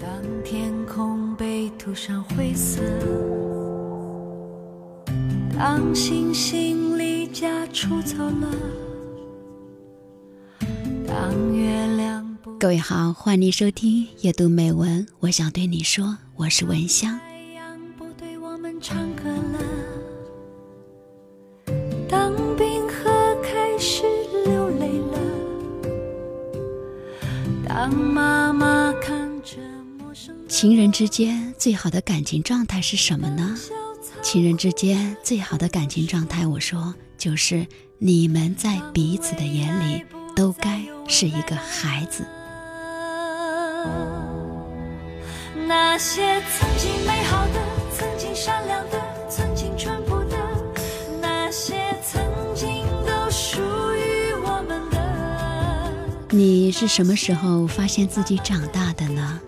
当天空被涂上灰色，当星星离家出走了，当月亮不各位好，欢迎收听阅读美文。我想对你说，我是文香。情人之间最好的感情状态是什么呢？情人之间最好的感情状态，我说就是你们在彼此的眼里都该是一个孩子。那些曾经美好的、曾经善良的、曾经淳朴的，那些曾经都属于我们的。你是什么时候发现自己长大的呢？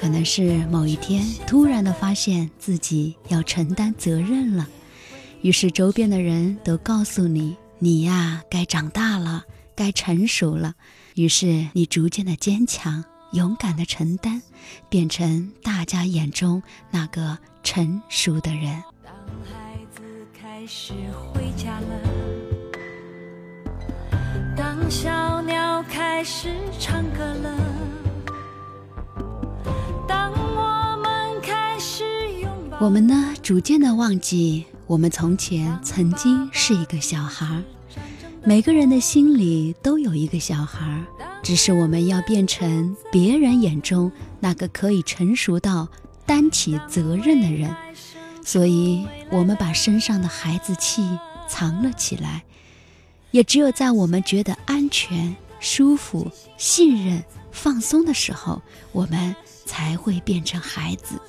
可能是某一天突然的发现自己要承担责任了，于是周边的人都告诉你，你呀该长大了，该成熟了。于是你逐渐的坚强，勇敢的承担，变成大家眼中那个成熟的人。当孩子开始回家了，当小鸟开始唱歌了，我们呢，逐渐的忘记我们从前曾经是一个小孩儿。每个人的心里都有一个小孩儿，只是我们要变成别人眼中那个可以成熟到担起责任的人。所以，我们把身上的孩子气藏了起来。也只有在我们觉得安全、舒服、信任、放松的时候，我们才会变成孩子。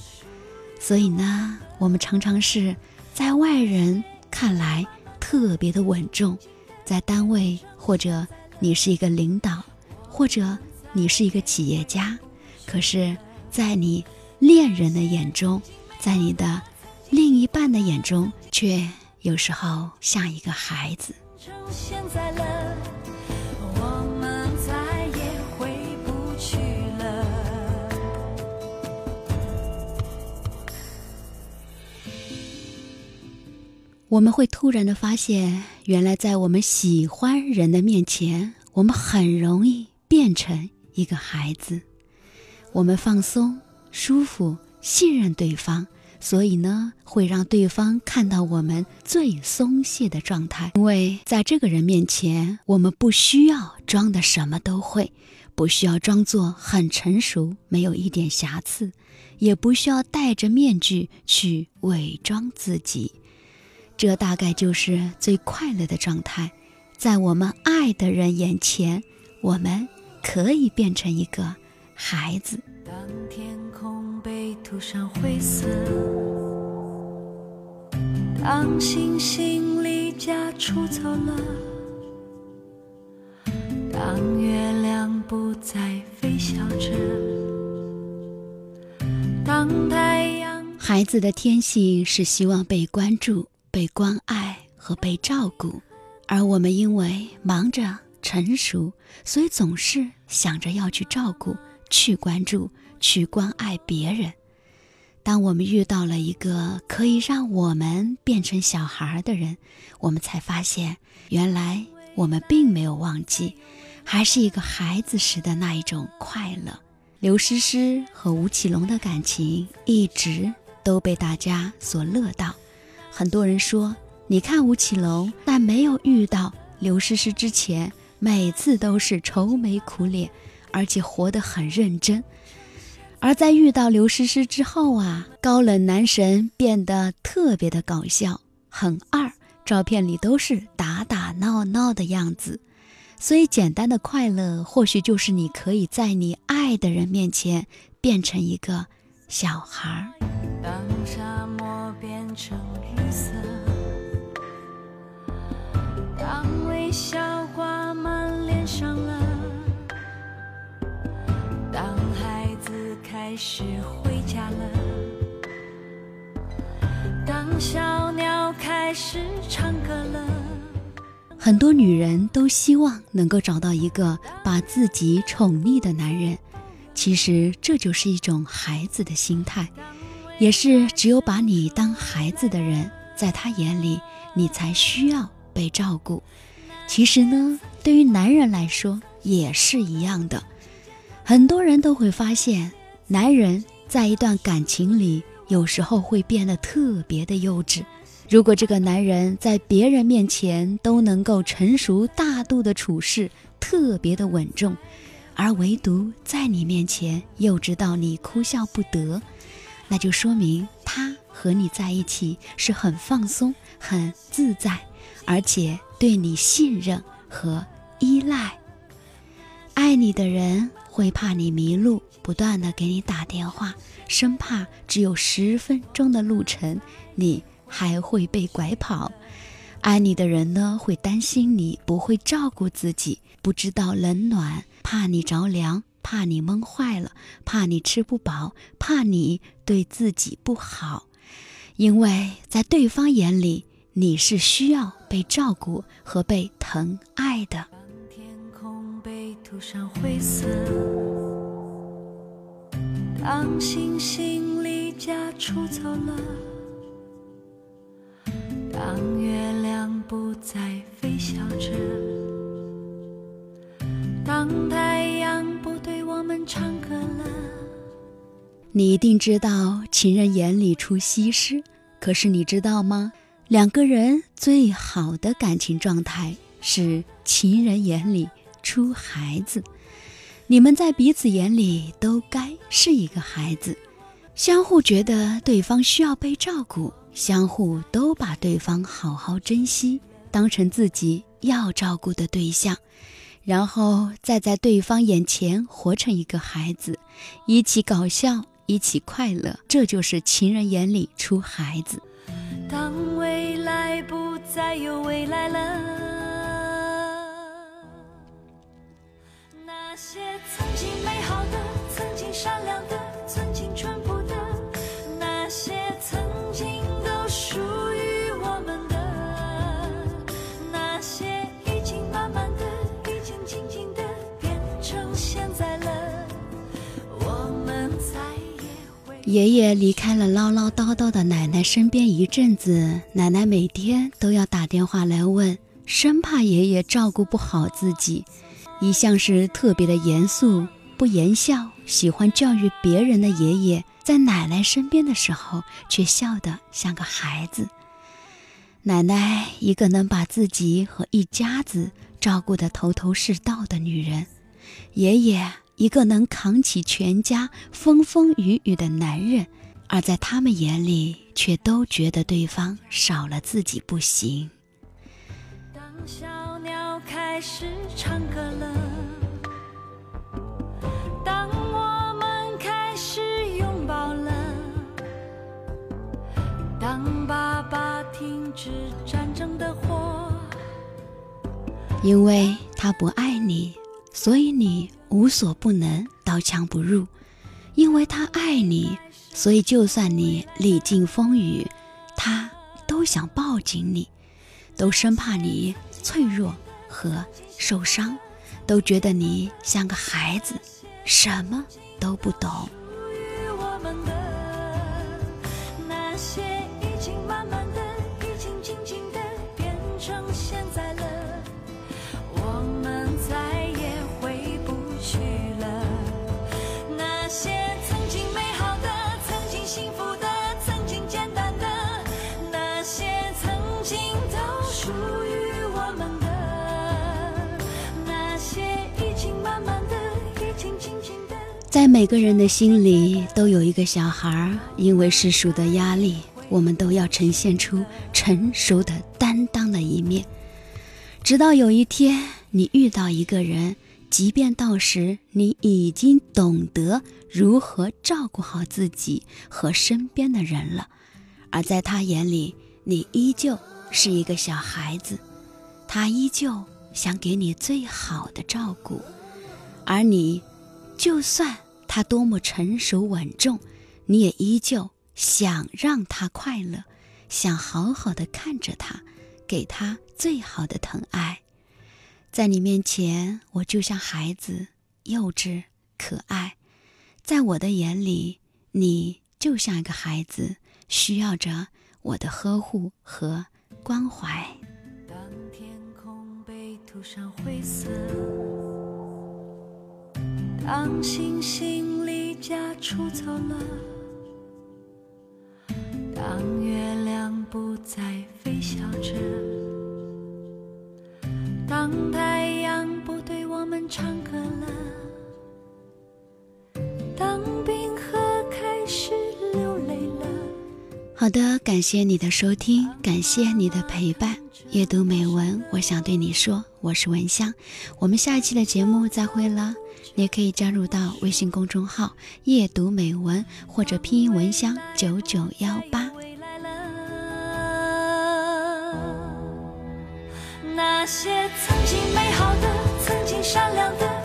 所以呢，我们常常是在外人看来特别的稳重，在单位或者你是一个领导，或者你是一个企业家，可是，在你恋人的眼中，在你的另一半的眼中，却有时候像一个孩子。成现在了，我们会突然的发现，原来在我们喜欢人的面前，我们很容易变成一个孩子。我们放松、舒服、信任对方，所以呢，会让对方看到我们最松懈的状态。因为在这个人面前，我们不需要装的什么都会，不需要装作很成熟，没有一点瑕疵，也不需要戴着面具去伪装自己。这大概就是最快乐的状态，在我们爱的人眼前，我们可以变成一个孩子。当天空被涂上灰色，当星星离家出走了，当月亮不再飞笑着，当太阳孩子的天性是希望被关注、被关爱和被照顾，而我们因为忙着成熟，所以总是想着要去照顾、去关注、去关爱别人。当我们遇到了一个可以让我们变成小孩的人，我们才发现，原来我们并没有忘记，还是一个孩子时的那一种快乐。刘诗诗和吴奇隆的感情一直都被大家所乐道。很多人说，你看吴奇隆在没有遇到刘诗诗之前，每次都是愁眉苦脸，而且活得很认真；而在遇到刘诗诗之后啊，高冷男神变得特别的搞笑，很二，照片里都是打打闹闹的样子。所以，简单的快乐，或许就是你可以在你爱的人面前变成一个小孩儿。当沙漠变成绿色，当微笑挂满脸上了，当孩子开始回家了，当小鸟开始唱歌了。很多女人都希望能够找到一个把自己宠溺的男人，其实这就是一种孩子的心态，也是只有把你当孩子的人，在他眼里你才需要被照顾。其实呢，对于男人来说也是一样的。很多人都会发现，男人在一段感情里，有时候会变得特别的幼稚。如果这个男人在别人面前都能够成熟大度的处事，特别的稳重，而唯独在你面前幼稚到你哭笑不得，那就说明他和你在一起是很放松、很自在，而且对你信任和依赖。爱你的人会怕你迷路，不断的给你打电话，生怕只有十分钟的路程，你。还会被拐跑，爱你的人呢会担心你不会照顾自己，不知道冷暖，怕你着凉，怕你闷坏了，怕你吃不饱，怕你对自己不好，因为在对方眼里你是需要被照顾和被疼爱的。天空被涂上灰色，当星星离家出走了。当月亮不再飞翔着，当太你一定知道情人眼里出西施，可是你知道吗？两个人最好的感情状态是情人眼里出孩子。你们在彼此眼里都该是一个孩子，相互觉得对方需要被照顾。相互都把对方好好珍惜，当成自己要照顾的对象，然后再在对方眼前活成一个孩子，一起搞笑，一起快乐，这就是情人眼里出孩子。当未来不再有未来了，爷爷离开了唠唠叨叨的奶奶身边一阵子，奶奶每天都要打电话来问，生怕爷爷照顾不好自己。一向是特别的严肃、不言笑、喜欢教育别人的爷爷，在奶奶身边的时候，却笑得像个孩子。奶奶一个能把自己和一家子照顾得头头是道的女人，爷爷。一个能扛起全家风风雨雨的男人，而在他们眼里，却都觉得对方少了自己不行。当小鸟开始唱歌了，当我们开始拥抱了，当爸爸停止战争的火，因为他不爱你，所以你。无所不能，刀枪不入，因为他爱你，所以就算你历尽风雨，他都想抱紧你，都生怕你脆弱和受伤，都觉得你像个孩子，什么都不懂。静静在每个人的心里都有一个小孩，因为世俗的压力，我们都要呈现出成熟的担当的一面。直到有一天，你遇到一个人，即便到时你已经懂得如何照顾好自己和身边的人了，而在他眼里，你依旧是一个小孩子，他依旧想给你最好的照顾，而你。就算他多么成熟稳重，你也依旧想让他快乐，想好好的看着他，给他最好的疼爱。在你面前，我就像孩子，幼稚可爱；在我的眼里，你就像一个孩子，需要着我的呵护和关怀。当天空被涂上灰色，当星星离家出走了，当月亮不再飞翔着，当太阳不对我们唱歌了，当冰河开始流泪了。好的，感谢你的收听，感谢你的陪伴。阅读美文，我想对你说，我是文香，我们下一期的节目再会了。你也可以加入到微信公众号“阅读美文”或者拼音文香九九幺八。那些曾经美好的，曾经善良的，